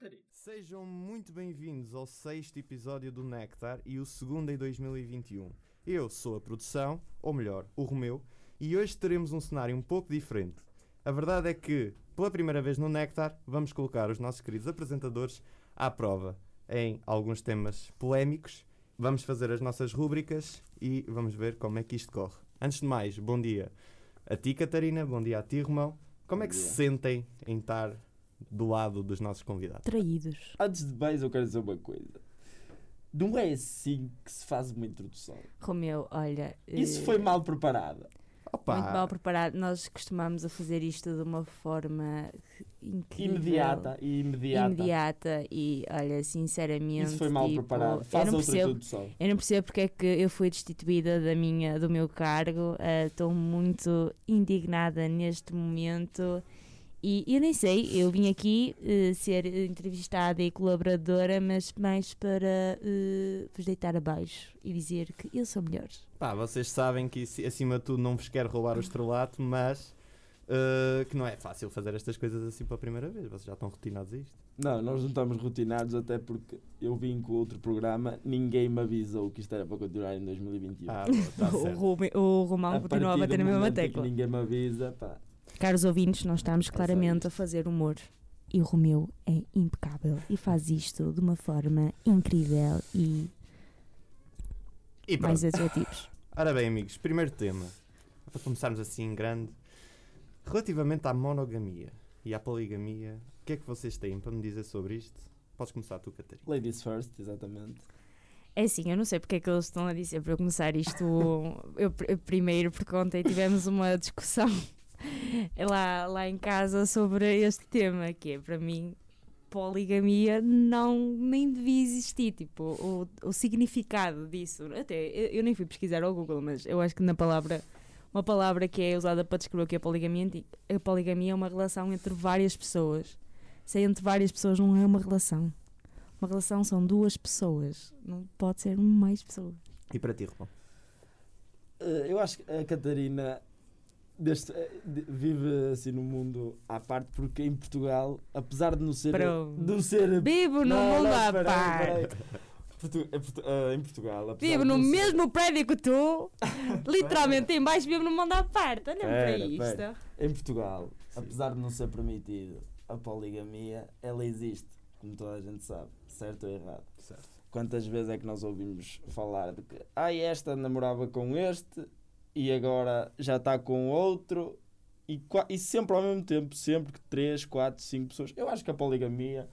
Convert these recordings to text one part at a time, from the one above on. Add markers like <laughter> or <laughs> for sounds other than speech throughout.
Catarina. Sejam muito bem-vindos ao sexto episódio do Nectar e o segundo em 2021. Eu sou a produção, ou melhor, o Romeu, e hoje teremos um cenário um pouco diferente. A verdade é que, pela primeira vez no Nectar, vamos colocar os nossos queridos apresentadores à prova em alguns temas polémicos. Vamos fazer as nossas rúbricas e vamos ver como é que isto corre. Antes de mais, bom dia a ti, Catarina, bom dia a ti, Romão. Como é que se sentem em estar do lado dos nossos convidados? Traídos. Antes de mais, eu quero dizer uma coisa. Não é assim que se faz uma introdução. Romeu, olha. Isso eh, foi mal preparada. Opa, Muito mal preparado. Nós costumamos a fazer isto de uma forma incrível. Imediata e imediata. Imediata e, olha, sinceramente. Isso foi mal tipo, preparado. Eu Faz não, outra percebo, introdução. eu não percebo porque é que eu fui destituída da minha, do meu cargo. eh, Estou muito indignada neste momento. E eu nem sei, eu vim aqui eh, ser entrevistada e colaboradora, mas mais para eh, vos deitar abaixo e dizer que eu sou melhor. Pá, vocês sabem que acima de tudo não vos quero roubar o estrelato, mas uh, que não é fácil fazer estas coisas assim pela primeira vez. Vocês já estão rotinados a isto. Não, nós não estamos rotinados, até porque eu vim com outro programa, ninguém me avisou que isto era para continuar em 2021. Ah, está <laughs> o, certo. Rubem- o Romão A continua a bater na mesma tecla. Ninguém me avisa, pá. Caros ouvintes, nós estamos só claramente a fazer humor. E o Romeu é impecável e faz isto de uma forma incrível e E pronto. mais adjetivos. <laughs> Ora bem, amigos, primeiro tema. Para começarmos assim em grande. Relativamente à monogamia e à poligamia, o que é que vocês têm para me dizer sobre isto? Podes começar tu, Catarina. Ladies first, exatamente. É assim, eu não sei porque é que eles estão a dizer para eu começar isto <laughs> eu, eu primeiro, porque ontem tivemos uma discussão <laughs> <laughs> lá, lá em casa sobre este tema, que é para mim poligamia não nem devia existir, tipo, o, o significado disso. Até eu, eu nem fui pesquisar ao Google, mas eu acho que na palavra uma palavra que é usada para descrever o que é poligamia, a poligamia é uma relação entre várias pessoas. Se é entre várias pessoas não é uma relação. Uma relação são duas pessoas, não pode ser mais pessoas. E para ti, Romão? Eh, Eu acho que a Catarina deste, eh, vive assim no mundo à parte, porque em Portugal, apesar de não ser. Pronto. De não ser Vivo no mundo à parte. Portu- eh, eh, em Portugal, apesar Vivo no ser- mesmo prédio que tu, <laughs> literalmente em baixo, vivo no mundo à parte. Olha para isto. pera. Em Portugal, apesar de não ser permitido a poligamia, ela existe, como toda a gente sabe, certo ou errado. Certo. Quantas vezes é que nós ouvimos falar de que ah, esta namorava com este e agora já está com outro e, e sempre ao mesmo tempo, sempre que 3, 4, 5 pessoas. Eu acho que a poligamia,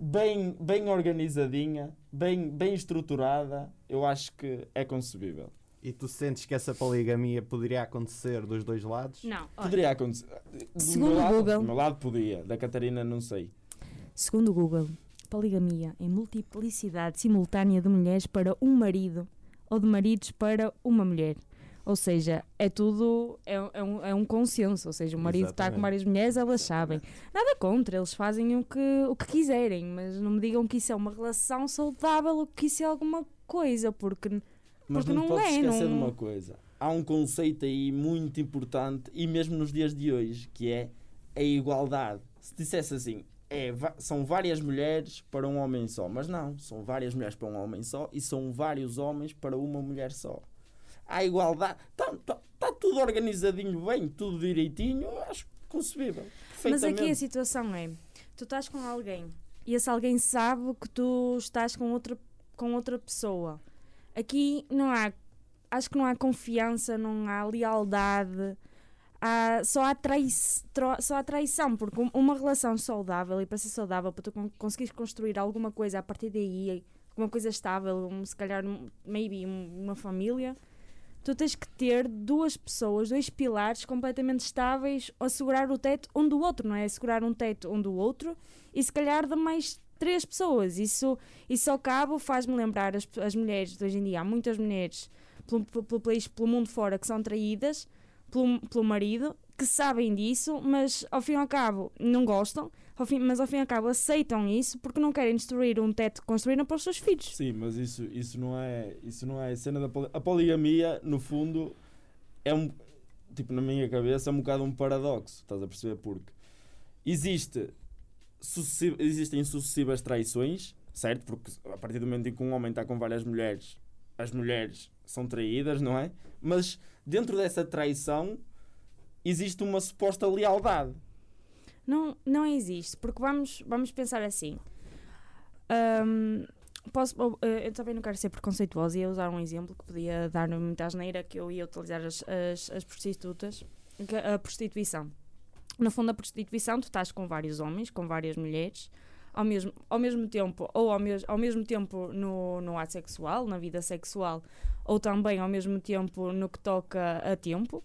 bem, bem organizadinha, bem, bem estruturada, eu acho que é concebível. E tu sentes que essa poligamia poderia acontecer dos dois lados? Não, olha, Poderia acontecer. Do Segundo meu o lado, Google- Do meu lado podia, da Catarina não sei. segundo o Google, poligamia é multiplicidade simultânea de mulheres para um marido ou de maridos para uma mulher. Ou seja, é tudo, é, é um, é um consenso. Ou seja, o marido está com várias mulheres, elas sabem. Nada contra, eles fazem o que, o que quiserem, mas não me digam que isso é uma relação saudável ou que isso é alguma coisa, porque Mas Porque não, não é, esquecer não- de uma coisa. Há um conceito aí muito importante, e mesmo nos dias de hoje, que é a igualdade. Se dissesse assim, é, são várias mulheres para um homem só. Mas não, são várias mulheres para um homem só e são vários homens para uma mulher só. Há igualdade. Está tudo organizadinho bem, tudo direitinho. Acho concebível. Mas aqui a situação é: tu estás com alguém e esse alguém sabe que tu estás com outra, com outra pessoa. Aqui não há, acho que não há confiança, não há lealdade, há, só, há trai, só há traição, porque um- uma relação saudável e para ser saudável, para tu con- conseguires construir alguma coisa a partir daí, uma coisa estável, um, se calhar, maybe um- uma família. Tu tens que ter duas pessoas, dois pilares completamente estáveis a segurar o teto um do outro, não é? Segurar um teto um do outro e se calhar de mais três pessoas. Isso, isso ao cabo faz-me lembrar as, as mulheres de hoje em dia. Há muitas mulheres pelo, pelo país, pelo mundo fora, que são traídas pelo, pelo marido, que sabem disso, mas ao fim e ao cabo não gostam, ao fim, mas ao fim e ao cabo aceitam isso porque não querem destruir um teto que construíram para os seus filhos. Sim, mas isso, isso não é isso não é a cena da poli- a poligamia no fundo é um tipo na minha cabeça é um bocado um paradoxo estás a perceber porque existe sucessi- existem sucessivas traições, certo? Porque a partir do momento em que um homem está com várias mulheres, as mulheres são traídas, não é? Mas dentro dessa traição existe uma suposta lealdade. Não, não existe, porque vamos, vamos pensar assim. Ahm, posso, oh, eh, eu também não quero ser preconceituosa e ia usar um exemplo que podia dar muita asneira que eu ia utilizar as, as, as prostitutas, a prostituição. No fundo, a prostituição, tu estás com vários homens, com várias mulheres, ao mesmo, ao mesmo tempo, ou ao, mes, ao mesmo tempo no, no ato sexual, na vida sexual, ou também ao mesmo tempo no que toca a tempo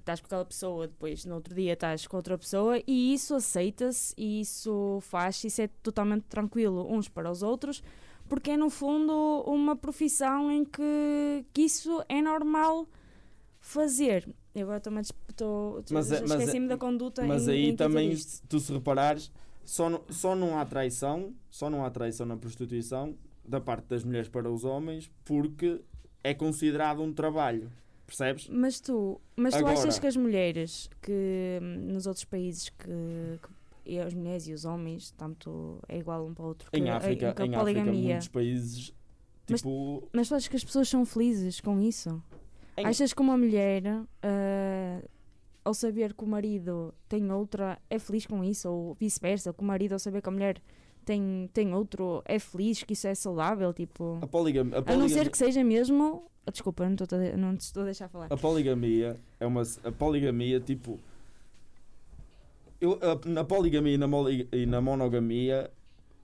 estás com aquela pessoa, depois no outro dia estás com outra pessoa e isso aceita-se e isso faz, isso é totalmente tranquilo uns para os outros, porque é no fundo uma profissão em que, que isso é normal fazer. E agora também estou Mas é- é- esqueci-me da conduta Mas em, aí em também, se tu se reparares, só, não- só não há traição, só não há traição na prostituição da parte das mulheres para os homens porque é considerado um trabalho. Percebes? Mas tu, mas tu Agora- achas que as mulheres que nos outros países que, que- e as mulheres e os homens, tanto é igual um para o outro, que, Em África, que a em África poligamia. muitos países, Mas- tipo... Mas tu achas que as pessoas são felizes com isso? em- Achas que uma mulher, ah, ao saber que o marido tem outra, é feliz com isso? Ou vice-versa, que o marido, ao saber que a mulher tem, tem outro, é feliz, que isso é saudável? Tipo, a poligamia, a a não ser que seja mesmo. ah, Desculpa, não, estou a- não te estou a deixar falar. a poligamia é uma... A poligamia, tipo... Eu, a- na poligamia e na, moli- e na monogamia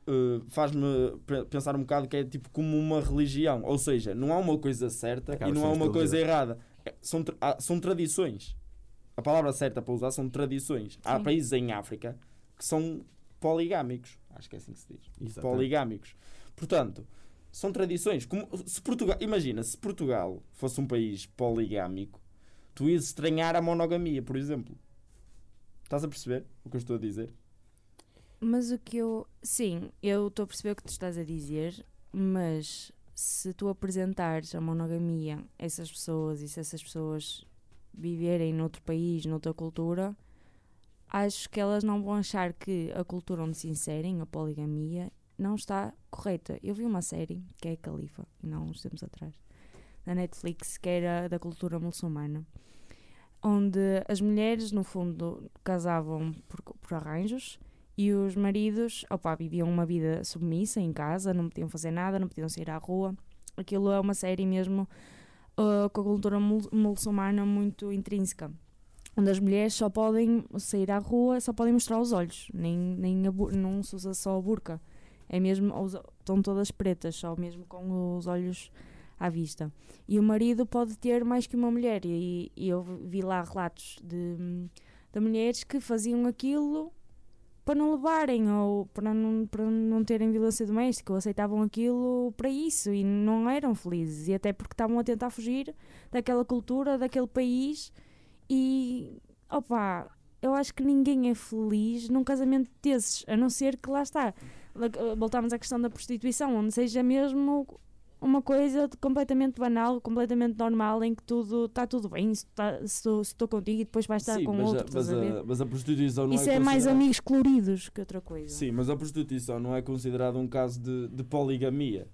eh, faz-me pe- pensar um bocado que é tipo como uma religião. Ou seja, não há uma coisa certa Acaba e não há uma coisa vida. errada. É- são, tra- há- são tradições. A palavra certa para usar são tradições. Há Sim. países em África que são poligâmicos. Acho que é assim que se diz. Exatamente. Poligâmicos. Portanto, são tradições. Como, se Portugal, imagina, se Portugal fosse um país poligâmico, tu ias estranhar a monogamia, por exemplo. Estás a perceber o que eu estou a dizer? Mas o que eu. Sim, eu estou a perceber o que tu estás a dizer, mas se tu apresentares a monogamia a essas pessoas e se essas pessoas viverem noutro país, noutra cultura, acho que elas não vão achar que a cultura onde se inserem, a poligamia, não está correta. Eu vi uma série, que é a Califa, não uns tempos atrás, na Netflix, que era da cultura muçulmana, onde as mulheres, no fundo, casavam por, por arranjos e os maridos, opá, viviam uma vida submissa em casa, não podiam fazer nada, não podiam sair à rua. Aquilo é uma série mesmo ah, com a cultura muçulmana muito intrínseca. Onde as mulheres só podem sair à rua, só podem mostrar os olhos, nem, nem não se usa só a burca. É mesmo, estão todas pretas, só mesmo com os olhos à vista. E o marido pode ter mais que uma mulher. E, e eu vi lá relatos de, de mulheres que faziam aquilo para não levarem ou para não, para não terem violência doméstica ou aceitavam aquilo para isso e não eram felizes. E até porque estavam a tentar fugir daquela cultura, daquele país. E opa, eu acho que ninguém é feliz num casamento desses, a não ser que lá está. Voltamos à questão da prostituição, onde seja mesmo uma coisa completamente banal, completamente normal, em que tudo está tudo bem, se tá- estou contigo e depois vais estar Sim, com mas, outro, a, mas, a mas a prostituição não Isso é é mais amigos coloridos que outra coisa. Sim, mas a prostituição não é considerada um caso de, de poligamia.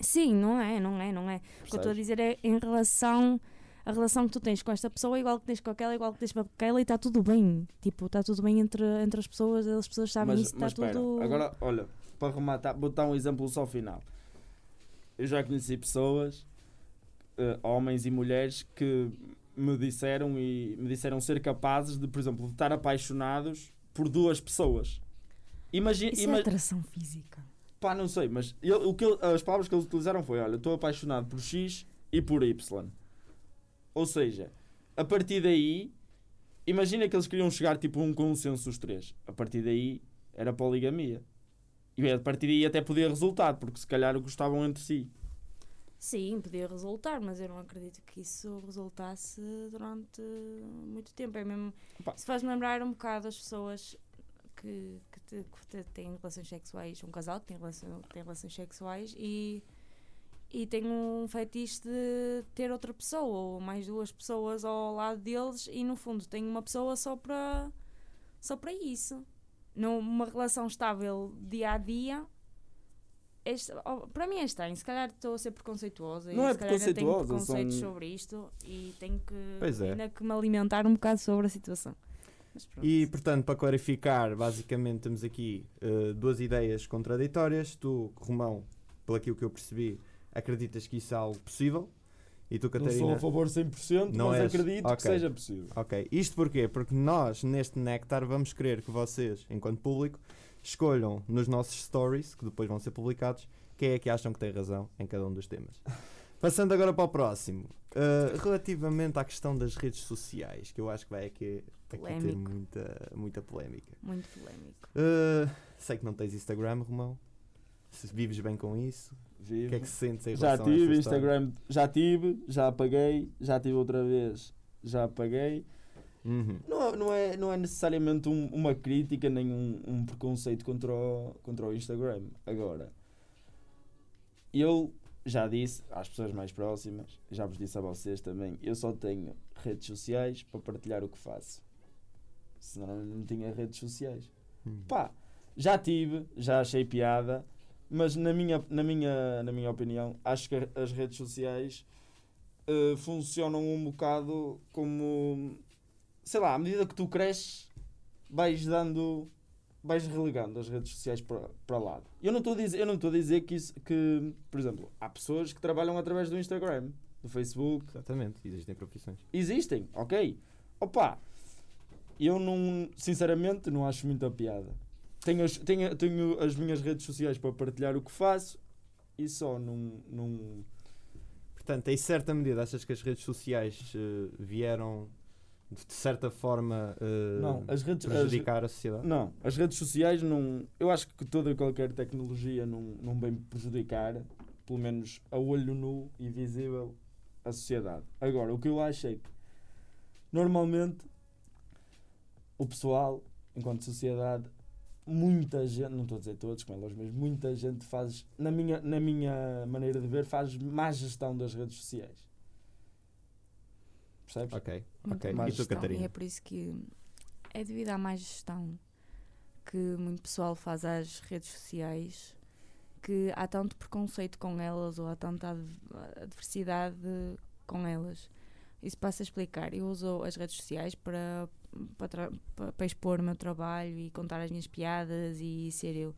Sim, não é, não é, não é. O que eu estou a percebes? dizer é em relação. A relação que tu tens com esta pessoa é igual que tens com aquela, igual que tens com aquela e está tudo bem. Tipo, está tudo bem entre, entre as pessoas, as pessoas sabem mas, isso, está tudo. agora, olha, para rematar, vou dar um exemplo só ao final. Eu já conheci pessoas, eh, homens e mulheres, que me disseram e me disseram ser capazes de, por exemplo, de estar apaixonados por duas pessoas. Imagina, Isso é atração física. pá, não sei, mas ele- o que ele- as palavras que eles utilizaram foi: olha, estou apaixonado por X e por Y. Ou seja, a partir daí, imagina que eles queriam chegar tipo a um consenso os três. A partir daí era poligamia. E a partir daí até podia resultar, porque se calhar gostavam entre si. Sim, podia resultar, mas eu não acredito que isso resultasse durante muito tempo. É mesmo. Pá. Se faz-me lembrar um bocado as pessoas que, que, te- que têm relações sexuais, um casal que tem, relação, tem relações sexuais e, e tem um fetiche de ter outra pessoa ou mais duas pessoas ao lado deles e no fundo tem uma pessoa só para só para isso. numa relação estável dia a dia, é para mim é estranho. Se calhar estou a ser preconceituosa Não e é se calhar tenho preconceitos são- sobre isto e tenho que, Pois é. ainda que me alimentar um bocado sobre a situação. E, portanto, para clarificar, basicamente temos aqui eh, duas ideias contraditórias. Tu, Romão, pelo aquilo que eu percebi, acreditas que isso é algo possível. E tu, Não Catarina... sou a favor 100%, Não mas és? acredito Ok. que seja possível. Ok, isto porquê? Porque nós, neste Nectar, vamos querer que vocês, enquanto público, escolham nos nossos stories, que depois vão ser publicados, quem é que acham que tem razão em cada um dos temas. <laughs> Passando agora para o próximo. Uh, relativamente à questão das redes sociais, que eu acho que vai aqui, aqui ter muita, muita polémica. Muito polémico. Uh, sei que não tens Instagram, Romão. Se vives bem com isso, o Vivo. que é que sentes em Já tive? Instagram, já tive, já apaguei, já tive outra vez, já apaguei. Uhum. Não, não, é, não é necessariamente um- uma crítica nem um, um preconceito contra o, contra o Instagram. Agora, eu já disse às pessoas mais próximas, já vos disse a vocês também, eu só tenho redes sociais para partilhar o que faço. Senão não tinha redes sociais. Hum. Pá, já tive, já achei piada, mas na minha, na minha, na minha opinião, acho que as redes sociais eh, funcionam um bocado como, sei lá, à medida que tu cresces, vais dando, vais relegando as redes sociais para, para lado. Eu não estou a dizer, eu não estou a dizer que isso, que, por exemplo, há pessoas que trabalham através do Instagram, do Facebook, Exatamente, existem profissões. existem, ok. Opa, eu não, sinceramente, não acho muita piada. Tenho as, tenho, tenho as minhas redes sociais para partilhar o que faço e só não. não Portanto, em certa medida, achas que as redes sociais eh, vieram de certa forma eh, não, as redes, as, prejudicar a sociedade? não, as redes sociais não. Eu acho que toda e qualquer tecnologia não, não vem prejudicar, pelo menos a olho nu e visível, a sociedade. Agora, o que eu acho é que normalmente o pessoal, enquanto sociedade, muita gente, não estou a dizer todos, como elas mesmo, muita gente faz, na minha, na minha maneira de ver, faz má gestão das redes sociais. Percebes? Ok, ok. má E tu, Catarina? E é por isso que é devido à má gestão que muito pessoal faz às redes sociais que há tanto preconceito com elas ou há tanta ad- adversidade com elas. Isso passa a explicar. Eu uso as redes sociais para, para, para expor o meu trabalho e contar as minhas piadas e ser eu.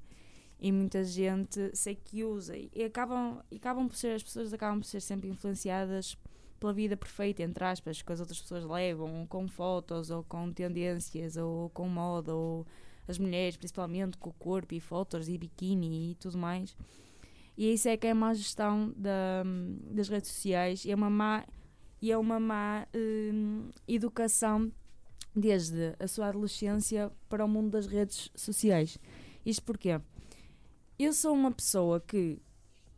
E muita gente sei que usa e acabam, e acabam por ser, as pessoas acabam por ser sempre influenciadas pela vida perfeita, entre aspas, que as outras pessoas levam, com fotos, ou com tendências, ou com moda, ou as mulheres, principalmente, com o corpo e fotos e biquíni e tudo mais. E isso é que é a má gestão da, das redes sociais e é uma má, e é uma má hum, educação desde a sua adolescência para o mundo das redes sociais. Isto porquê? Eu sou uma pessoa que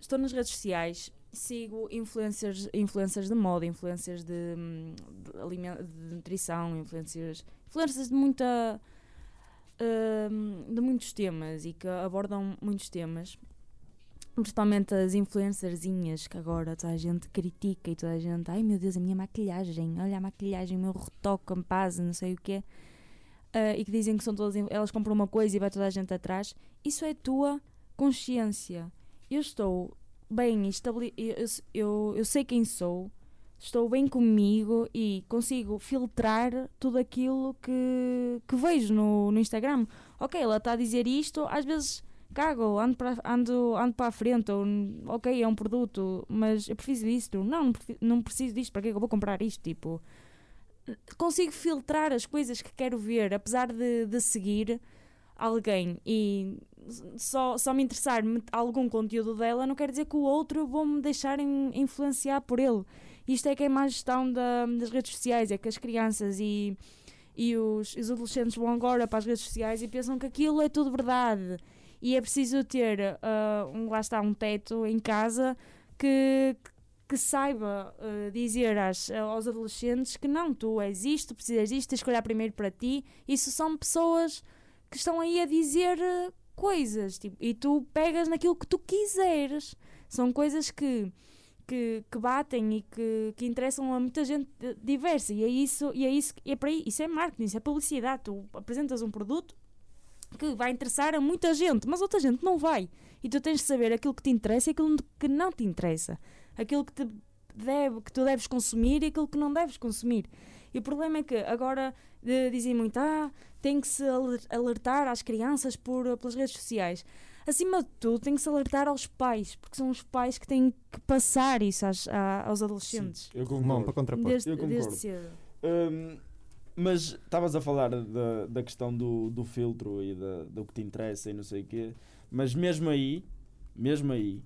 estou nas redes sociais sigo influencers, influencers de moda, influencers de, hum, de, de nutrição, influencers, influencers de muita hum, de muitos temas e que abordam muitos temas. Principalmente as influencerzinhas que agora toda a gente critica e toda a gente, ai meu Deus, a minha maquilhagem, olha a maquilhagem, o meu retoque, a não sei o quê. Ah, e que dizem que são todas, elas compram uma coisa e vai toda a gente atrás. Isso é tua consciência. Eu estou bem estabelecido, eu, eu, eu sei quem sou, estou bem comigo e consigo filtrar tudo aquilo que, que vejo no, no Instagram. Ok, ela está a dizer isto, às vezes cago, ando para, ando, ando para a frente, ou ok, é um produto, mas eu preciso disto. Não, não preciso disto, para que é que eu vou comprar isto? Tipo, consigo filtrar as coisas que quero ver, apesar de, de seguir alguém e só, só me interessar algum conteúdo dela, não quer dizer que o outro vou-me deixar in- influenciar por ele. Isto é que é má gestão da- das redes sociais, é que as crianças e, e os, os adolescentes vão agora para as redes sociais e pensam que aquilo é tudo verdade. E é preciso ter, ah, um, lá está, um teto em casa que, que saiba ah, dizer às, aos adolescentes que não, tu és isto, precisas disto, tens que olhar primeiro para ti. Isso são pessoas que estão aí a dizer eh, coisas tipo, e tu pegas naquilo que tu quiseres. São coisas que, que, que batem e que, que interessam a muita gente diversa. E é isso, e é isso, e é para isso é marketing, isso é publicidade. Tu apresentas um produto que vai interessar a muita gente, mas outra gente não vai. E tu tens de saber aquilo que te interessa e aquilo que não te interessa. Aquilo que, te deve, que tu deves consumir e aquilo que não deves consumir. E o problema é que agora eh, dizem muito, ah, tem que se aler- alertar às crianças por, pelas redes sociais. Acima de tudo, tem que se alertar aos pais, porque são os pais que têm que passar isso às- a- aos adolescentes. Eu Romão, para concordo. contrapor. Desde, Eu concordo. desde cedo. Hum, mas estavas a falar da, da questão do, do filtro e da, do que te interessa e não sei o quê. Mas mesmo aí, mesmo aí,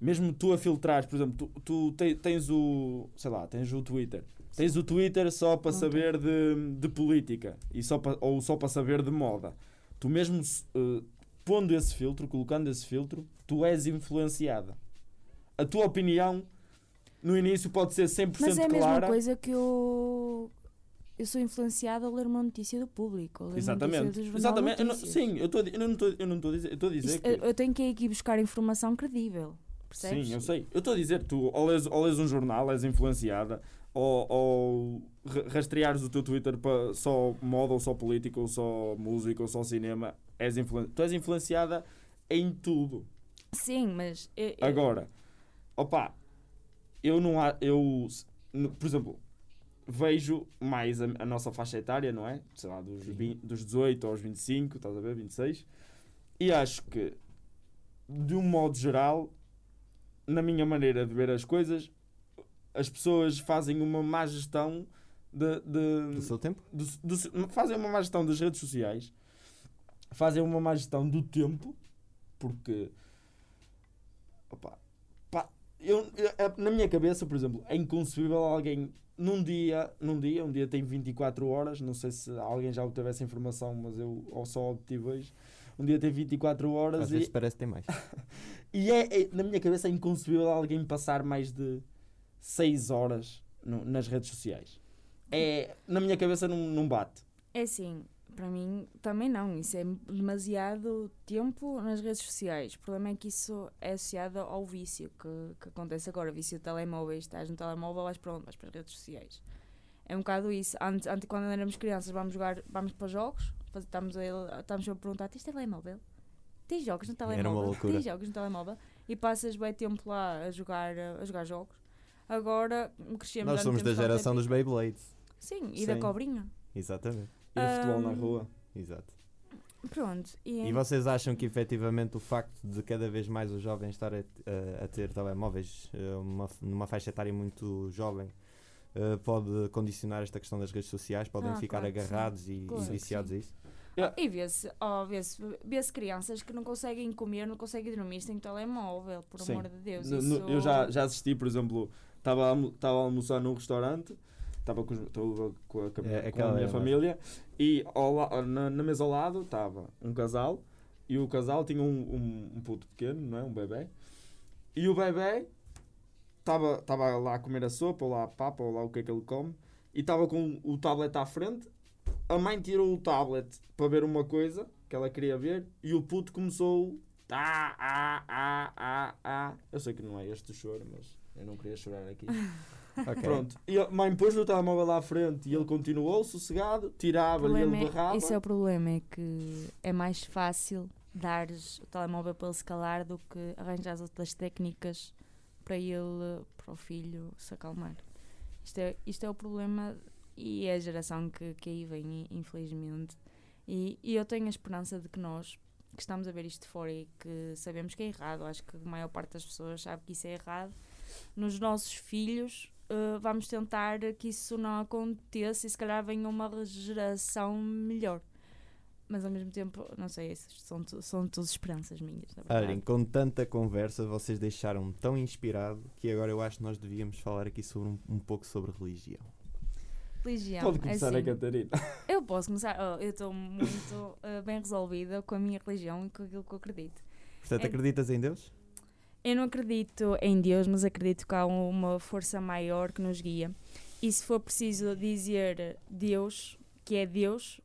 mesmo tu a filtrares, por exemplo, tu, tu te- tens o, sei lá, tens o Twitter. Tens o Twitter só para Ok. saber de, de política e só pa- ou só para saber de moda. Tu mesmo eh, pondo esse filtro, colocando esse filtro, tu és influenciada. A tua opinião no início pode ser 100% Mas é a mesma clara. coisa que eu. Eu sou influenciada a ler uma notícia do público. a ler uma Exatamente. do jornal Exatamente. Eu não- sim, eu, tô, não estou a dizer, eu a dizer Isto- que eu, tenho que ir aqui buscar informação credível. Percebes? Sim, eu sei. Eu estou a dizer, tu ou lês, ou lês um jornal, és influenciada, ou, ou ra- rastreares o teu Twitter para só moda, ou só política, ou só música, ou só cinema, és influen tu és influenciada em tudo. Sim, mas. eu- eu- Agora, opa, eu não há, eu, por exemplo, vejo mais a, a nossa faixa etária, não é? Sei lá, dos, Sim. 20 dos 18 aos 25, estás a ver? 26. E acho que, de um modo geral, na minha maneira de ver as coisas, as pessoas fazem uma má gestão de, de- Do seu tempo? do- do- fazem uma má gestão das redes sociais, fazem uma má gestão do tempo, porque opa, pá, eu, eu- na minha cabeça, por exemplo, é inconcebível alguém num dia, num dia, um dia tem 24 horas, não sei se alguém já obteve essa informação, mas eu ou só obtive hoje. Um dia tem 24 horas Às e, vezes parece que tem mais. <laughs> e é, é- na minha cabeça é inconcebível alguém passar mais de 6 horas no- nas redes sociais. É, na minha cabeça não, não bate. É assim, para mim também não. Isso é demasiado tempo nas redes sociais. O problema é que isso é associado ao vício que, que acontece agora. Vício de telemóveis. Estás no telemóvel, vais para onde? Vais para as redes sociais. É um bocado isso. Antes, antes quando éramos crianças, vamos jogar, vamos para jogos. Estamos a, estamos a perguntar: tens telemóvel? Tens jogos no Era uma telemóvel? loucura. Tens jogos no telemóvel? E passas bem tempo lá a jogar, a jogar jogos. Agora crescemos. Nós somos da geração dos Beyblades. Sim, e da Sim. cobrinha. Exatamente. E o futebol na rua. Exato. Pronto. E, E vocês acham que efetivamente o facto de cada vez mais os jovens estarem a, a ter telemóveis eh, uma, numa faixa etária muito jovem eh, pode condicionar esta questão das redes sociais? Podem Ah, ficar claro agarrados e, Claro e viciados a isso? E vê-se, oh, vê-se, vê-se crianças que não conseguem comer, não conseguem dormir sem telemóvel, por Sim. amor de Deus. No- isso... no- eu já, já assisti, por exemplo, estava a almoçar num restaurante, estava com, estava com a, com É, a minha é, família, e ao na, na mesa ao lado estava um casal, e o casal tinha um, um, um puto pequeno, não é? Um bebê, e o bebê estava estava lá a comer a sopa, ou lá a papa, ou lá o que é que ele come, e estava com o tablet à frente, a mãe tirou o tablet para ver uma coisa que ela queria ver, e o puto começou ah, ah, ah, ah, ah. Eu sei que não é este o choro, mas eu não queria chorar aqui. <laughs> Ok. Pronto. E a mãe pôs o telemóvel à frente e ele continuou sossegado, tirava-lhe ele problema barrava. é, esse é o problema, é que é mais fácil dares o telemóvel para ele se calar do que arranjar as outras técnicas para ele, para o filho se acalmar. Isto é, isto é o problema e é a geração que, que aí vem, infelizmente. E, e eu tenho a esperança de que nós, que estamos a ver isto de fora e que sabemos que é errado, acho que a maior parte das pessoas sabe que isso é errado, nos nossos filhos eh, vamos tentar que isso não aconteça e se calhar venha uma geração melhor. Mas ao mesmo tempo, não sei, são, são todas esperanças minhas, na verdade. Olhem, com tanta conversa, vocês deixaram-me tão inspirado que agora eu acho que nós devíamos falar aqui sobre um, um pouco sobre religião. Religião, Pode começar assim, a Catarina. <laughs> Eu posso começar, oh, eu estou muito eh, bem resolvida com a minha religião e com aquilo que eu acredito. Portanto, É- acreditas em Deus? Eu não acredito em Deus, mas acredito que há uma força maior que nos guia. E se for preciso dizer Deus, que é Deus,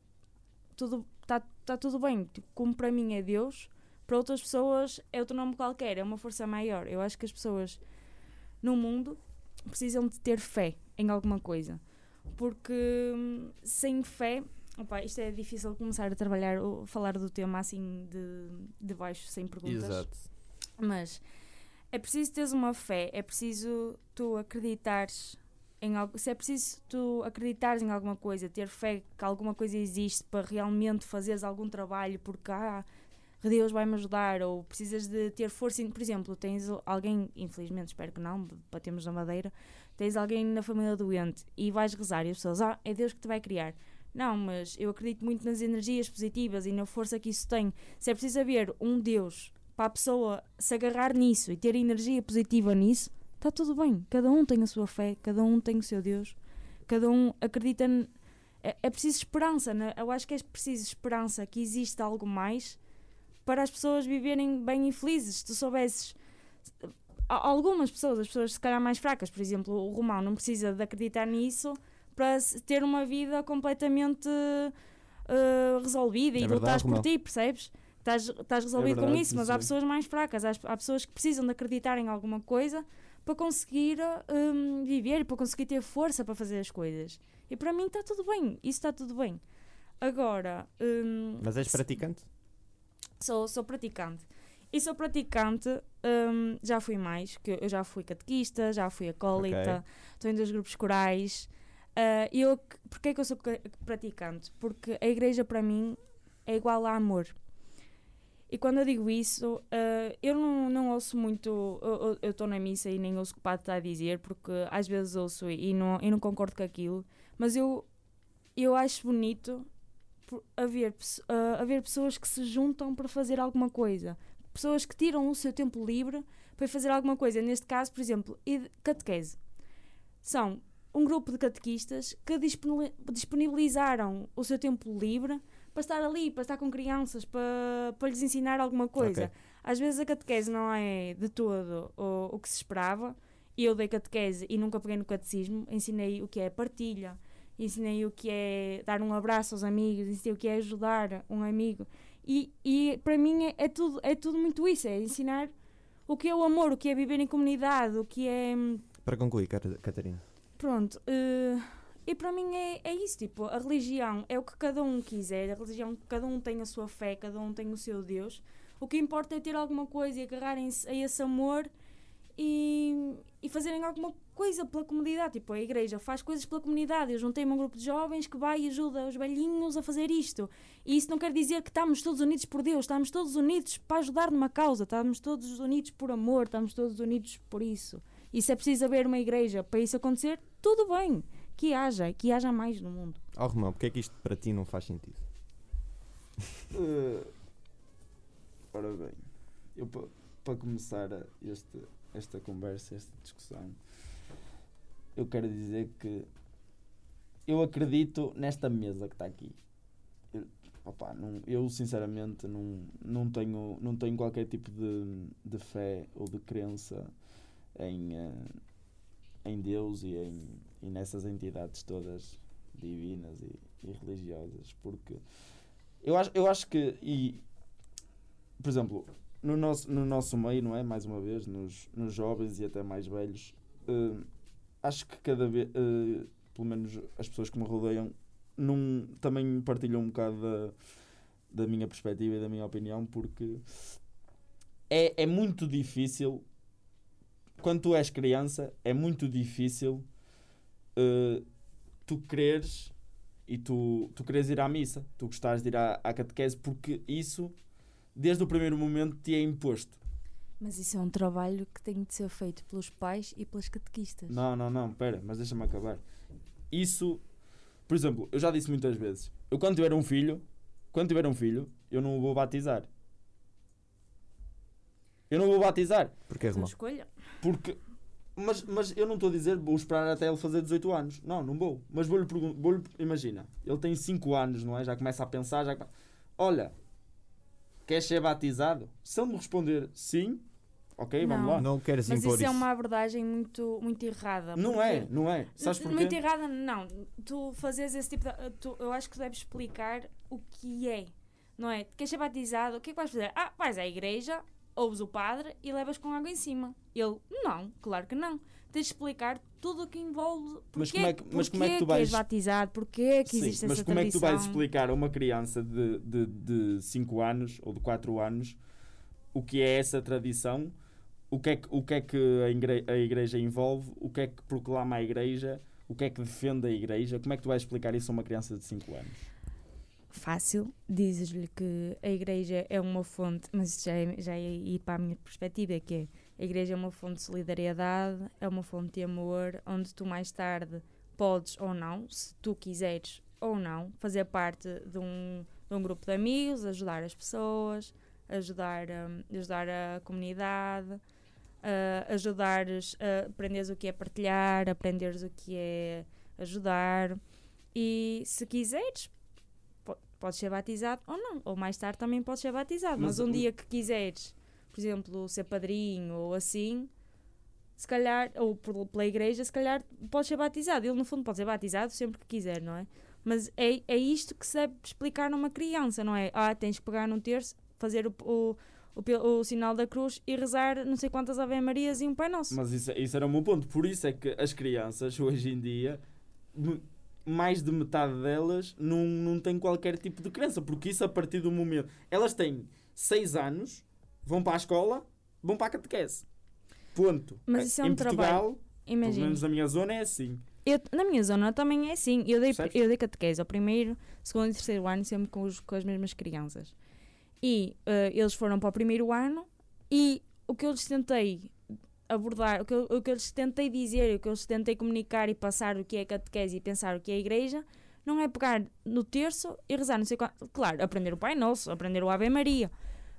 tudo está tá tudo bem. Tipo, Como para mim é Deus, para outras pessoas é outro nome qualquer, é uma força maior. Eu acho que as pessoas no mundo precisam de ter fé em alguma coisa. Porque hum, sem fé Opa, isto é difícil começar a trabalhar, ou falar do tema assim de, de baixo, sem perguntas. Exato. Mas é preciso teres uma fé, é preciso tu acreditares em algo, se é preciso tu acreditares em alguma coisa, ter fé que alguma coisa existe para realmente fazeres algum trabalho, porque ah, Deus vai me ajudar, ou precisas de ter força, por exemplo, tens alguém, infelizmente espero que não, batemos na madeira, tens alguém na família doente e vais rezar e as pessoas, ah, é Deus que te vai criar. Não, mas eu acredito muito nas energias positivas e na força que isso tem. Se é preciso haver um Deus para a pessoa se agarrar nisso e ter energia positiva nisso, está tudo bem. Cada um tem a sua fé, cada um tem o seu Deus, cada um acredita. É, é preciso esperança, né? eu acho que é preciso esperança que existe algo mais para as pessoas viverem bem e felizes. Se tu soubesses. Algumas pessoas, as pessoas se calhar mais fracas, por exemplo, o Romão não precisa de acreditar nisso para ter uma vida completamente uh, resolvida É e verdade, lutares por ti, percebes? Estás, estás resolvido com verdade, isso, mas sim, há pessoas mais fracas, há, há pessoas que precisam de acreditar em alguma coisa para conseguir hum, viver e para conseguir ter força para fazer as coisas. E para mim está tudo bem, isso está tudo bem. Agora, hum, Mas és praticante? sou, sou praticante. E sou praticante, hum, já fui mais, que eu já fui catequista, já fui acólita, estou em dois grupos corais. E eu, porquê é que eu sou ca- praticante? Porque a igreja para mim é igual a amor. E quando eu digo isso, ah, eu não, não ouço muito. eu- estou na missa e nem ouço o que o padre está a dizer, porque às vezes ouço e não, e não concordo com aquilo, mas eu, eu acho bonito haver, ah, haver pessoas que se juntam para fazer alguma coisa. Pessoas que tiram o seu tempo livre para fazer alguma coisa. Neste caso, por exemplo, catequese. São um grupo de catequistas que disponi- disponibilizaram o seu tempo livre para estar ali, para estar com crianças, para, para lhes ensinar alguma coisa. Ok. Às vezes a catequese não é de todo o, o que se esperava. Eu dei catequese e nunca peguei no catecismo. Ensinei o que é partilha, ensinei o que é dar um abraço aos amigos, ensinei o que é ajudar um amigo. E, e para mim é, é tudo, é tudo muito isso: é ensinar o que é o amor, o que é viver em comunidade, o que é. hum, Para concluir, Catarina. Pronto, eh, e para mim é, é isso, tipo, a religião é o que cada um quiser, a religião, cada um tem a sua fé, cada um tem o seu Deus. O que importa é ter alguma coisa e agarrarem-se a esse amor e, e fazerem alguma coisa pela comunidade. Tipo, a igreja faz coisas pela comunidade. Eu juntei-me um grupo de jovens que vai e ajuda os velhinhos a fazer isto. E isso não quer dizer que estamos todos unidos por Deus, estamos todos unidos para ajudar numa causa, estamos todos unidos por amor, estamos todos unidos por isso. E se é preciso haver uma igreja para isso acontecer, tudo bem. Que haja, que haja mais no mundo. Ó Romão, porque é que isto para ti não faz sentido? <laughs> Eh, ora bem, eu pa- para começar este, esta conversa, esta discussão, eu quero dizer que eu acredito nesta mesa que está aqui. Eu, opá, não- eu sinceramente não, não, tenho, não tenho qualquer tipo de, de fé ou de crença em, eh, em Deus e, em, e nessas entidades todas divinas e, e religiosas, porque eu acho, eu acho que, e, por exemplo, no nosso, no nosso meio, não é? Mais uma vez, nos, nos jovens e até mais velhos, eh, acho que cada vez, eh, pelo menos as pessoas que me rodeiam, não, também partilham um bocado da, da minha perspectiva e da minha opinião, porque é, é muito difícil, quando tu és criança, é muito difícil eh, tu quereres e tu, tu queres ir à missa, tu gostares de ir à, à catequese, porque isso, desde o primeiro momento, te é imposto. Mas isso é um trabalho que tem de ser feito pelos pais e pelas catequistas. Não, não, não, pera, mas deixa-me acabar. Isso, por exemplo, eu já disse muitas vezes, eu quando tiver um filho, quando tiver um filho, eu não o vou batizar. Eu não vou batizar, Porque é Tua Romão? escolha. porque... Mas, mas eu não estou a dizer vou esperar até ele fazer 18 anos. Não, não vou. Mas vou-lhe perguntar. Vou imagina, ele tem 5 anos, não é? Já começa a pensar, já. Olha, queres ser batizado? Se ele me responder sim, ok, vamos Não. lá. Não queres Mas impor isso isso. é uma abordagem muito, muito errada. Não é, não é. Sabes porquê? Muito errada, não. Tu fazes esse tipo de. tu- eu acho que deves explicar o que é. Não é? Queres ser batizado? O que é que vais fazer? Ah, vais à igreja, ouves o padre e levas com água em cima. Ele, não, claro que não. tens de explicar tudo o que envolve. Mas Porquê, como é que- mas como é que tu vais- és batizado? Porquê que Sim, existe mas essa como é que tu vais explicar a uma criança de 5 de, de cinco anos ou de 4 anos o que é essa tradição, o que é que, o que, é que a, igre- a igreja envolve, o que é que proclama a igreja, o que é que defende a igreja? Como é que tu vais explicar isso a uma criança de 5 anos? Fácil, dizes-lhe que a igreja é uma fonte, mas já é, já é ir para a minha perspectiva, que é a igreja é uma fonte de solidariedade, é uma fonte de amor, onde tu mais tarde podes ou não, se tu quiseres ou não, fazer parte de um, de um grupo de amigos, ajudar as pessoas, ajudar, hum, ajudar a comunidade, ah, ajudares, a aprenderes o que é partilhar, aprenderes o que é ajudar. E se quiseres, podes ser batizado ou não. Ou mais tarde também podes ser batizado. Mas, Mas um dia que quiseres, por exemplo, ser padrinho ou assim, se calhar, ou pela igreja, se calhar podes ser batizado. Ele, no fundo, pode ser batizado sempre que quiser, não é? Mas é, é isto que se deve explicar numa criança, não é? Ah, tens que pegar num terço, fazer o, o, o, o sinal da cruz e rezar não sei quantas Ave Marias e um Pai Nosso. Mas isso, isso era o meu ponto. Por isso é que as crianças, hoje em dia, mais de metade delas não, não têm qualquer tipo de crença. Porque isso a partir do momento. Elas têm 6 anos, vão para a escola, vão para a catequese. Ponto. Mas isso é em um Portugal, pelo Imagina. menos na minha zona, é assim. Eu, na minha zona também é assim. Eu dei, Percebes? eu dei catequese ao primeiro, segundo e terceiro ano, sempre com, os- com as mesmas crianças. E eh, eles foram para o primeiro ano e o que eu lhes tentei abordar, o que, eu, o que eu lhes tentei dizer, o que eu lhes tentei comunicar e passar o que é catequese e pensar o que é igreja, não é pegar no terço e rezar, não sei quanto. Claro, aprender o Pai Nosso, aprender o Ave Maria.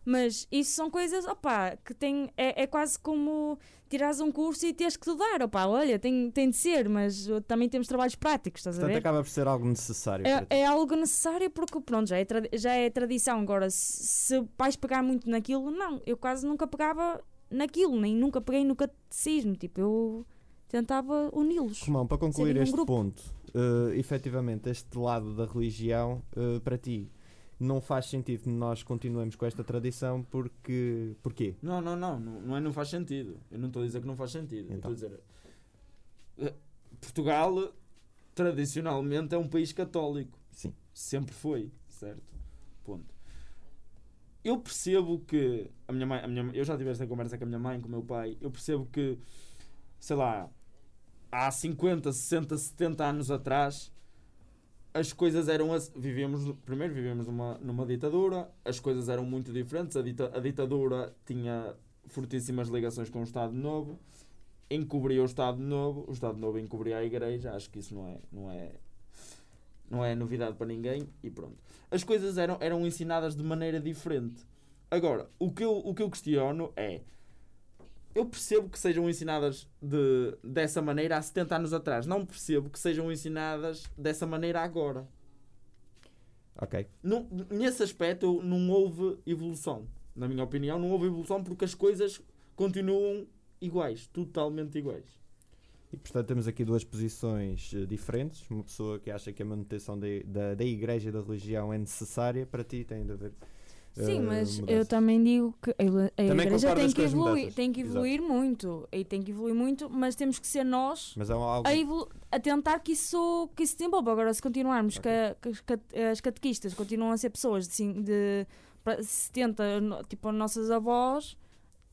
Mas isso são coisas, opá, que tem, é, é quase como tirares um curso e teres que estudar, opá, olha, tem, tem de ser, mas uh, também temos trabalhos práticos, estás a Portanto, ver? acaba por ser algo necessário. É, é algo necessário porque, pronto, já é, já é tradição. Agora, se, se vais pegar muito naquilo, não. Eu quase nunca pegava naquilo, nem nunca peguei no catecismo. Tipo, eu tentava uni-los. Romão, para concluir um este grupo. ponto, eh, efetivamente, este lado da religião, eh, para ti, não faz sentido que nós continuemos com esta tradição porque. Porquê? Não, não, não, não, não é não faz sentido. Eu não estou a dizer que não faz sentido. Eu Então. Estou a dizer. eh, Portugal, tradicionalmente, é um país católico. Sim. Sempre foi, certo? Ponto. Eu percebo que. A minha mãe, a minha, eu já tive esta conversa com a minha mãe, com o meu pai. Eu percebo que, sei lá, há 50, 60, 70 anos atrás, as coisas eram. as- Vivíamos, primeiro, vivíamos numa, numa ditadura, as coisas eram muito diferentes. A, dita- a ditadura tinha fortíssimas ligações com o Estado Novo, encobria o Estado Novo, o Estado Novo encobria a Igreja. Acho que isso não é, não é, não é novidade para ninguém. E pronto. As coisas eram, eram ensinadas de maneira diferente. Agora, o que eu, o que eu questiono é. Eu percebo que sejam ensinadas de, dessa maneira há 70 anos atrás. Não percebo que sejam ensinadas dessa maneira agora. Ok. Não, nesse aspecto não houve evolução. Na minha opinião, não houve evolução porque as coisas continuam iguais, totalmente iguais. E portanto temos aqui duas posições eh, diferentes. Uma pessoa que acha que a manutenção da, da, da igreja e da religião é necessária, para ti tem de haver. Sim, eh, mas eu também digo que a, igreja tem que evoluir, tem que evoluir muito. E tem que evoluir muito, mas temos que ser nós é algo. a, a tentar que isso, que isso se desenvolva. Agora, se continuarmos Ok. que, a- que as cate- as catequistas continuam a ser pessoas de, de pra- 70, no- tipo, as nossas avós,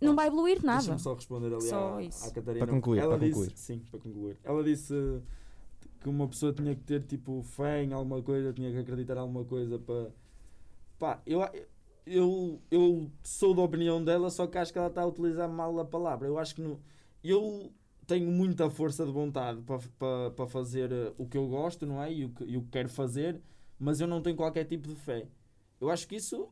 não vai evoluir nada. Deixa-me só responder ali Só à, isso. à Catarina. Para concluir, ela para disse, concluir. Sim, para concluir. Ela disse que uma pessoa tinha que ter tipo fé em alguma coisa, tinha que acreditar em alguma coisa para. Pá, eu, eu, eu sou da opinião dela, só que acho que ela está a utilizar mal a palavra. Eu acho que não. Eu tenho muita força de vontade para, para, para fazer eh, o que eu gosto, não é? E o que, e o que quero fazer, mas eu não tenho qualquer tipo de fé. Eu acho que isso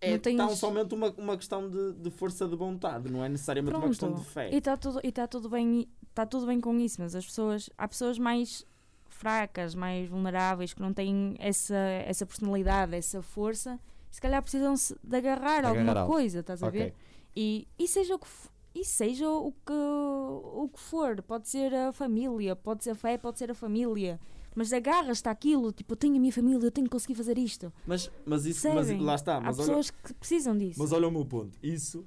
é Não tens- tão somente uma, uma questão de, de força de vontade, não é necessariamente uma Pronto. questão de fé. E está tudo, e tá tudo bem, está tudo bem com isso, mas as pessoas, há pessoas mais fracas, mais vulneráveis, que não têm essa, essa personalidade, essa força, se calhar precisam-se de agarrar a Agarrar alguma algo. coisa, estás a Ok. ver? E, e seja o que e seja o que, o que for, pode ser a família, pode ser a fé, pode ser a família, mas agarras-te àquilo, tipo, eu tenho a minha família, eu tenho que conseguir fazer isto. Mas, mas isso, mas lá está, Há mas olha, pessoas que precisam disso. mas olha o meu ponto. Isso,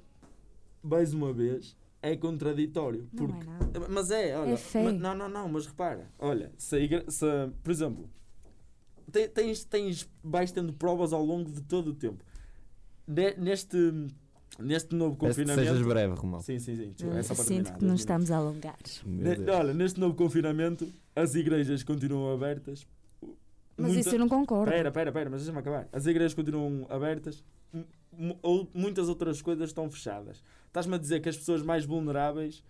mais uma vez, é contraditório. Não porque é nada. Mas é, olha. É ma- não, não, não, mas repara. Olha, se, se por exemplo, te- tens, tens, vais tendo provas ao longo de todo o tempo. Ne- Neste, neste novo Peço que confinamento. sejas breve, Romão. Sim, sim, sim. desculpa, é só para Sinto terminar, que nos dois estamos a alongar. Ne- olha, neste novo confinamento, as igrejas continuam abertas. Mas Muita- isso eu não concordo. Pera, pera, pera, mas deixa-me acabar. As igrejas continuam abertas, ou muitas outras coisas estão fechadas. Estás-me a dizer que as pessoas mais vulneráveis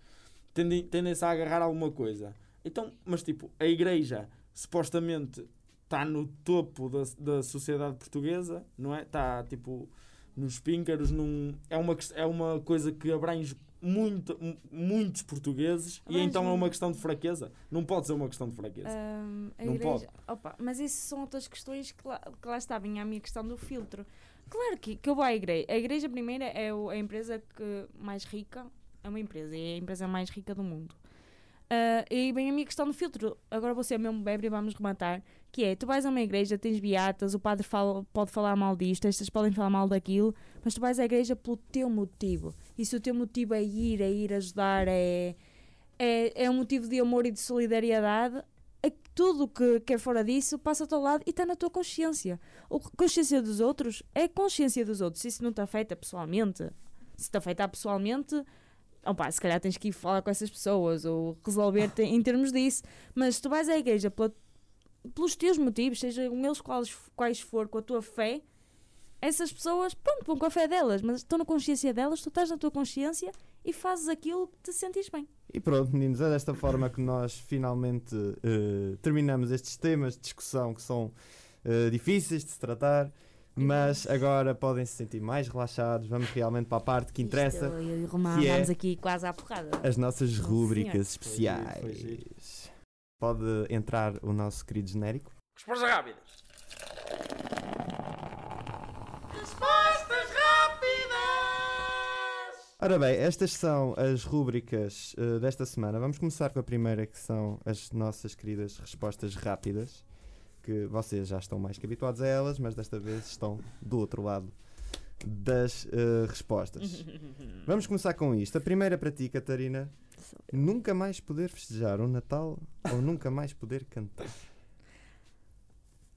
tendem- tendem-se a agarrar alguma coisa. Então, mas tipo, a igreja supostamente está no topo da, da sociedade portuguesa, não é? Está tipo nos píncaros, num, é, uma, é uma coisa que abrange muito, mu- muitos portugueses e Abrange então é uma questão de fraqueza. Não pode ser uma questão de fraqueza. A Não igreja. Opa, mas isso são outras questões que lá, que lá está, vinha a minha questão do filtro. Claro que, que eu vou à igreja. A igreja, primeiro, é a empresa que mais rica. É uma empresa, é a empresa mais rica do mundo. Ah, e vem a minha questão do filtro. Agora você é mesmo bebe e vamos rematar. Que é, tu vais a uma igreja, tens beatas, o padre fala- pode falar mal disto, estas podem falar mal daquilo, mas tu vais à igreja pelo teu motivo. E se o teu motivo é ir, é ir ajudar, é, é, é um motivo de amor e de solidariedade, tudo que, que é fora disso passa ao teu lado e está na tua consciência. A consciência dos outros é consciência dos outros. Se isso não te afeta pessoalmente, se te afetar pessoalmente, opa, se calhar tens que ir falar com essas pessoas ou resolver-te em termos disso. Mas se tu vais à igreja pela- pelos teus motivos, sejam eles quais, quais for, com a tua fé, essas pessoas, pronto, vão com a fé delas, mas estão na consciência delas, tu estás na tua consciência e fazes aquilo que te sentires bem. E pronto, meninos, é desta forma que nós finalmente eh, terminamos estes temas de discussão que são eh, difíceis de se tratar, mas agora podem se sentir mais relaxados. Vamos realmente para a parte que interessa, Isto, eu e o Romão que é- aqui quase à porrada. as nossas Sim, rúbricas Foi especiais. giro, foi giro. Pode entrar o nosso querido genérico. Respostas rápidas. Ora bem, estas são as rúbricas eh, desta semana. Vamos começar com a primeira, que são as nossas queridas respostas rápidas, que vocês já estão mais que habituados a elas, mas desta vez estão do outro lado das eh, respostas. <laughs> Vamos começar com isto. A primeira para ti, Catarina. Nunca mais poder festejar o Natal ou nunca mais poder cantar?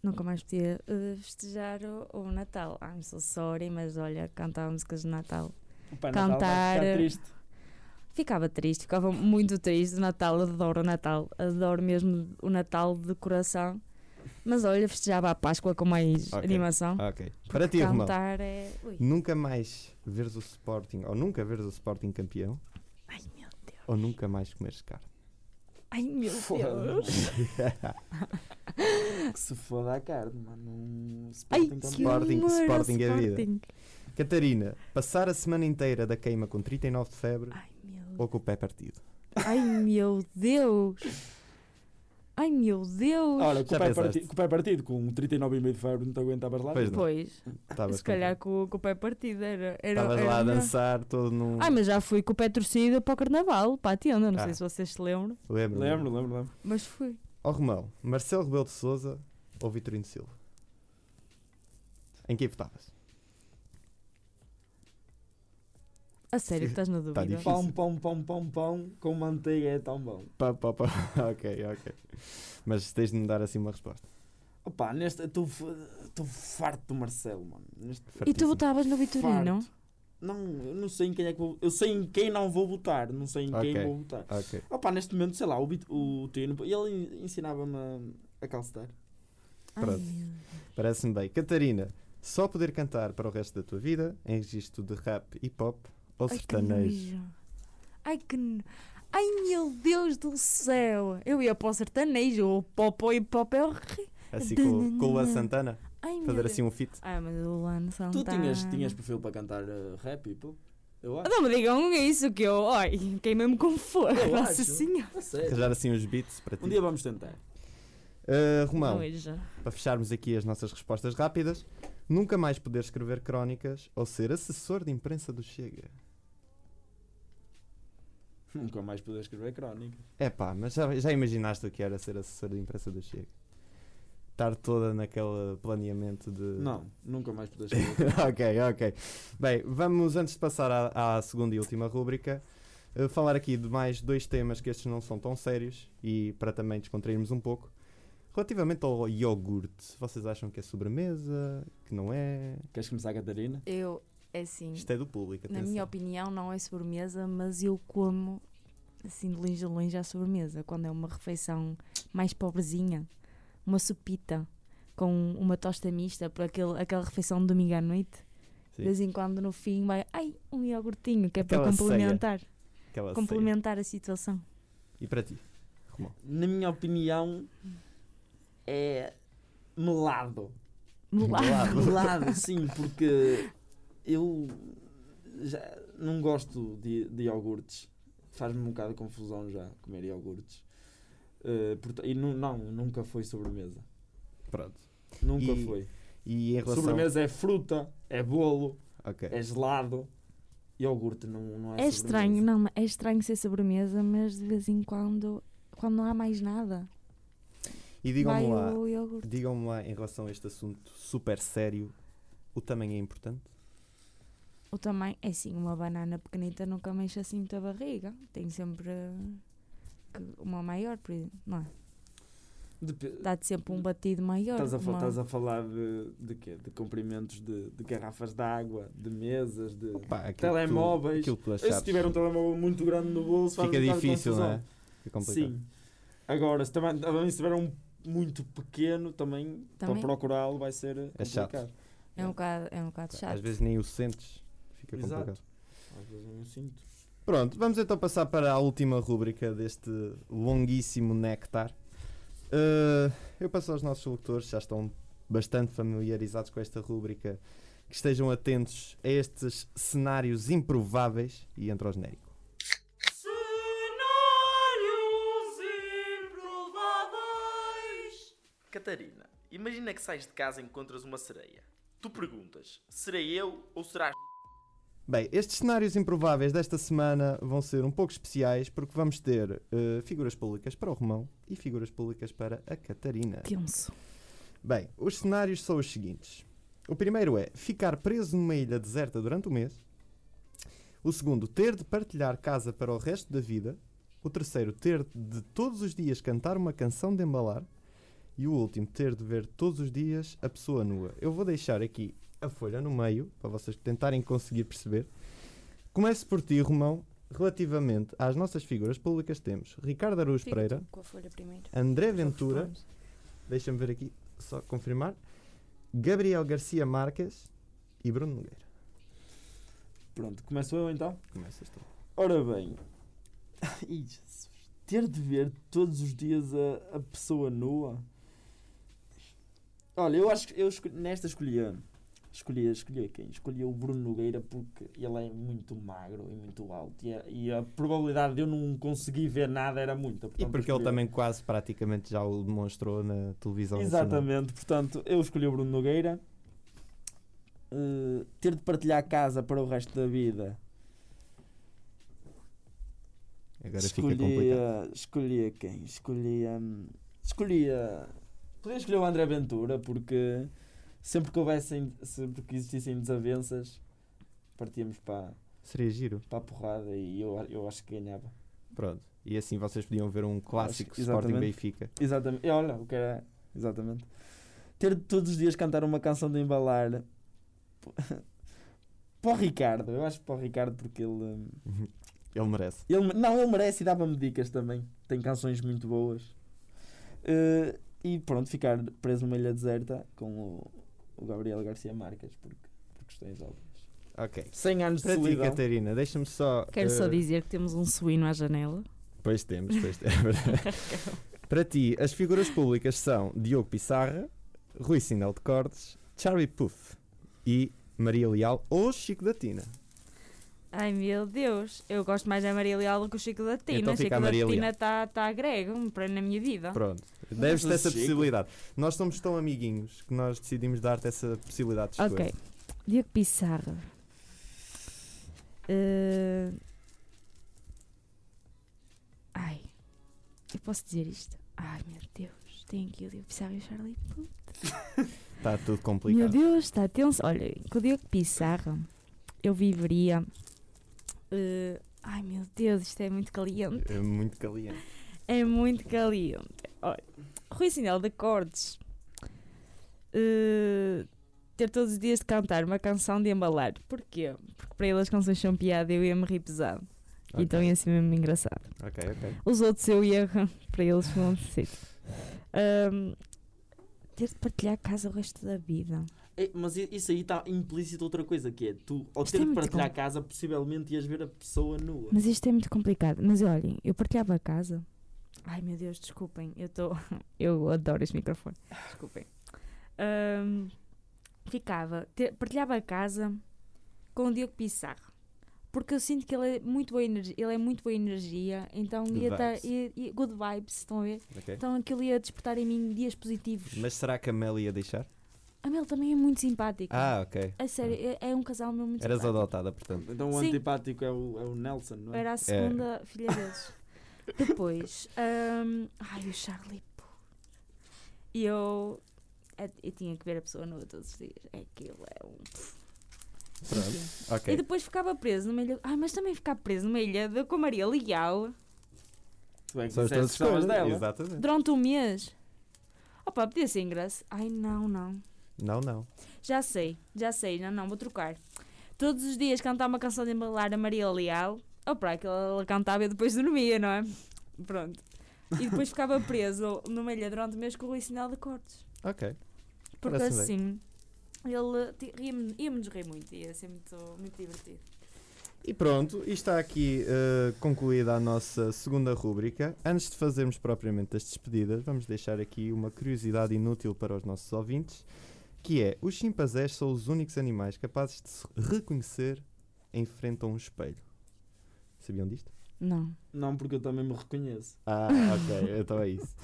Nunca mais podia eh, festejar o, o Natal. I'm so sorry, mas olha, cantar músicas de Natal. O Pai Natal vai Cantar, ficar eh, triste. Ficava triste, ficava muito triste. O Natal, adoro o Natal. Adoro mesmo o Natal de coração. Mas olha, festejava a Páscoa com mais Ok. animação. Ok. Para ti, Romão. cantar é. Nunca mais veres o Sporting ou nunca veres o Sporting campeão Ai meu Deus. ou nunca mais comeres carne? Ai meu. Deus. <laughs> que se foda a carne, mano. Um Ai, Sporting que. Sporting, humor, Sporting é vida. Sporting. Catarina, passar a semana inteira da queima com 39 de febre Ai meu ou com o pé partido? Ai meu Deus! Ai meu Deus! Ora, com o, pé partido, com o pé partido, com 39,5 de febre, não te aguentavas lá? Pois. Pois, Estavas se calhar com, com o pé partido era. era Estavas lá a dançar todo num. Ai, mas já fui com o pé torcido para o carnaval, para a tenda. Não Ah. sei se vocês se lembram, Lembro. Lembro, lembro, lembro. mas fui. Ó Romão, Marcelo Rebelo de Souza ou Vitorino Silva? Em quem votavas? A sério estás na Tá dúvida? difícil. Pão, pão, pão, pão, pão, com manteiga é tão bom. Pá, pá, pá. <laughs> ok, ok. Mas tens de me dar assim uma resposta. Opa, neste, estou farto do Marcelo, mano. Neste, e tu votavas no Vitorino? farto. Não, eu não sei em quem é que vou. Eu sei em quem não vou votar, não sei em Ok. quem vou votar. Ok. Opa, neste momento, sei lá, o, Bit- o Tino, ele ensinava-me a, a calcetar. Pronto. Parece-me bem. Catarina, só poder cantar para o resto da tua vida em registro de rap e pop ou Ai, sertanejo? Ai, que. Ai, meu Deus do céu! Eu ia para o sertanejo, o pop e pop é horrível. Assim com, com o Luan Santana? Ai, Fazer assim um fit? Ai, mas o Luan Tu Santana... tinhas, tinhas perfil para cantar eh, rap e pô? Eu acho. Não me digam isso que eu... Ai, queimei-me com fogo. Eu Nossa acho. Senhora. Arranjar assim uns beats para ti. Um dia vamos tentar. Uh, Romão, para fecharmos aqui as nossas respostas rápidas, nunca mais poder escrever crónicas ou ser assessor de imprensa do Chega. <laughs> Nunca mais poder escrever crónica. É pá, mas já, já imaginaste o que era ser assessor de imprensa do Chega? Estar toda naquele planeamento de. Não, nunca mais poder escrever <laughs> ok, ok. Bem, vamos antes de passar à, à segunda e última rúbrica. uh, falar aqui de mais dois temas que estes não são tão sérios e para também descontrairmos um pouco. Relativamente ao iogurte, vocês acham que é sobremesa? Que não é? Queres começar, Catarina? Eu, é assim, Isto é do público, na atenção. minha opinião, não é sobremesa, mas eu como assim de longe a longe à sobremesa. Quando é uma refeição mais pobrezinha, uma sopita com uma tosta mista, por aquele, aquela refeição de domingo à noite. Sim. De vez em quando no fim vai, ai, um iogurtinho, que é para Aquela ceia. complementar, Aquela ceia. complementar a situação. E para ti? Romão? Na minha opinião, é melado. Melado. Melado, sim, porque eu já não gosto de, de iogurtes. Faz-me um bocado de confusão já comer iogurtes. Porta- e nu- não, nunca foi sobremesa. Pronto. Nunca E- foi. E em relação... Sobremesa é fruta, é bolo, Ok. é gelado. Iogurte não, não é É estranho, sobremesa. não, é estranho ser sobremesa, mas de vez em quando, quando não há mais nada, E digam-me lá, digam-me lá em relação a este assunto super sério, o tamanho é importante? O tamanho, é assim, uma banana pequenita nunca mexe assim muita barriga. Tem sempre uma maior, por exemplo, não é? Dá-te sempre um batido maior. Estás a, fa- uma- estás a falar de, de quê? De comprimentos de, de garrafas de água, de mesas, de tu- telemóveis. tu achares. se tiver um telemóvel muito grande no bolso, Fica difícil, não é? Fica complicado. Sim. Agora, se também, se tiver um muito pequeno, também, Também. para procurá-lo vai ser É chato. complicado. É um bocado, é um bocado chato. Às vezes nem o sentes, fica Exato. complicado. Às vezes eu não sinto. Pronto, vamos então passar para a última rúbrica deste longuíssimo néctar. Uh, eu passo aos nossos locutores, já estão bastante familiarizados com esta rúbrica, que estejam atentos a estes cenários improváveis e entra o genérico. Catarina, imagina que sais de casa e encontras uma sereia. Tu perguntas, serei eu ou será Bem, estes cenários improváveis desta semana vão ser um pouco especiais porque vamos ter uh, figuras públicas para o Romão e figuras públicas para a Catarina. Tenso. Bem, os cenários são os seguintes. O primeiro é ficar preso numa ilha deserta durante um mês. O segundo, ter de partilhar casa para o resto da vida. O terceiro, ter de todos os dias cantar uma canção de embalar. E o último, ter de ver todos os dias a pessoa nua. Eu vou deixar aqui a folha no meio para vocês tentarem conseguir perceber. Começo por ti, Romão. Relativamente às nossas figuras públicas, temos Ricardo Araújo Fica Pereira, tu com a folha primeiro. André Ventura. Deixa-me ver aqui, só confirmar. Gabriel Garcia Marques e Bruno Nogueira. Pronto, começo eu então? Começas tu. Ora bem, <laughs> Ai, Jesus. ter de ver todos os dias a, a pessoa nua. Olha, eu acho que eu escolhi, nesta escolhi, escolhi, escolhi quem? Escolhi o Bruno Nogueira porque ele é muito magro e muito alto e a, e a probabilidade de eu não conseguir ver nada era muita. E portanto, porque ele também quase praticamente já o demonstrou na televisão. Exatamente, portanto, eu escolhi o Bruno Nogueira. Uh, ter de partilhar casa para o resto da vida. Agora fica escolhi, complicado. a- escolhi a quem? Escolhi a. Escolhi. Podia escolher o André Ventura porque sempre que houvessem, sempre que existissem desavenças, partíamos para, Seria giro. para a porrada e eu, eu acho que ganhava. Pronto. E assim vocês podiam ver um clássico Acho Sporting exatamente. Benfica. Exatamente. E olha, o que era. Exatamente. Ter de todos os dias cantar uma canção de embalar. <laughs> para o Ricardo, eu acho que para o Ricardo porque ele. hum, <laughs> Ele merece. Ele, não, ele merece e dava-me dicas também. Tem canções muito boas. Eh, e pronto, ficar preso numa ilha deserta com o, o Gabriel Garcia Marques, porque, por questões óbvias. Ok. 100 anos de Para ti, solidão. Catarina, deixa-me só. Quero só eh, dizer que temos um suíno à janela. Pois temos, pois temos. <laughs> Para ti, as figuras públicas são Diogo Pissarra, Rui Sinel de Cordes, Charlie Puth e Maria Leal ou Chico da Tina. Ai meu Deus, eu gosto mais da Maria Leal do que o Chico da Tina. Então Chico a Maria da Tina está tá grego para na minha vida. Pronto. Deves ter Mas essa Chico- possibilidade. Nós somos tão amiguinhos que nós decidimos dar-te essa possibilidade de escolha. Ok. Diogo Pissarra. Eh, Ai, eu posso dizer isto? Ai meu Deus, tem aqui o Diogo Pissarra e o Charlie Puth. Está <laughs> tudo Meu complicado. Deus, está tenso. Olha, com o Diogo Pissarra eu viveria eh, Ai meu Deus, isto é muito caliente. É muito caliente. É muito caliente. Olha, Rui Sinel de Acordes. eh, ter todos os dias de cantar uma canção de embalar. Porquê? Porque para ele as canções são piada e eu ia-me rir pesado. Ok. Então ia ser mesmo engraçado. Ok, ok. Os outros eu ia <laughs> para eles não necessito. Ahm, ter de partilhar a casa o resto da vida. É, mas isso aí está implícito outra coisa, que é tu, ao Isto é ter de muito partilhar a com- casa, possivelmente ias ver a pessoa nua. Mas isto é muito complicado. Mas olhem, eu partilhava a casa. Ai meu Deus, desculpem. Eu estou. <laughs> eu adoro este microfone. Desculpem. Ahm, ficava. te- partilhava a casa com o Diogo Pissarro. Porque eu sinto que ele é muito boa energia. Ele é muito boa energia. Então Good ia ia- ia- good vibes, estão a ver? ok. Então aquilo ia despertar em mim dias positivos. Mas será que a Mel ia deixar? A Mel também é muito simpática. Ah, ok. A sério, é, é um casal mesmo muito Eras simpático. adotada, portanto. Então o Sim. antipático é o, é o Nelson, não é? Era a segunda filha deles. <laughs> Depois, hum, ai, o Charlie. E eu, eu, eu tinha que ver a pessoa nua todos os dias. É aquilo, é um. Pronto. Ok. E depois ficava preso numa ilha. Ai, mas também ficar preso numa ilha de, com a Maria Leal é que São as tuas escolhas. dela. Exatamente. durante um mês. Opa, podia ser engraçado. Ai, não, não. Não, não. Já sei, já sei, não, não, vou trocar. Todos os dias cantar uma canção de embalar a Maria Leal. Opa, aquilo ela cantava e depois dormia, não é? Pronto. E depois ficava preso numa ilha durante o mês com o Sinal de Cortes. Ok. Porque Parece-me assim, ele ti- ria-me- ia-me rir muito, ia ser muito, muito divertido. E pronto, e está aqui eh, concluída a nossa segunda rúbrica. Antes de fazermos propriamente as despedidas, vamos deixar aqui uma curiosidade inútil para os nossos ouvintes, que é, os chimpanzés são os únicos animais capazes de se reconhecer em frente a um espelho. Sabiam disto? Não. Não, porque eu também me reconheço. Ah, ok, <laughs> então é isso.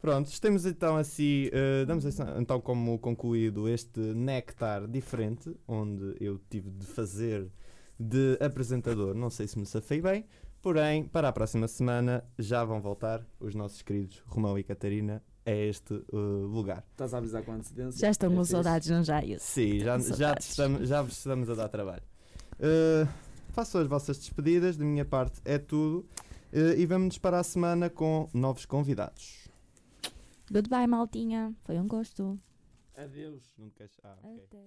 Pronto, temos então assim, eh, damos assim- então como concluído este néctar diferente, onde eu tive de fazer de apresentador, não sei se me safei bem, porém, para a próxima semana já vão voltar os nossos queridos Romão e Catarina a este eh, lugar. Estás a avisar com antecedência? Já estão É com fixe. saudades, não já isso? Sim, já, já, estamos, já vos estamos a dar trabalho. Eh, façam as vossas despedidas, da minha parte é tudo, eh, e vamos para a semana com novos convidados. Goodbye, maltinha. Foi um gosto. Adeus. Não te queixes- ah, ok. Até.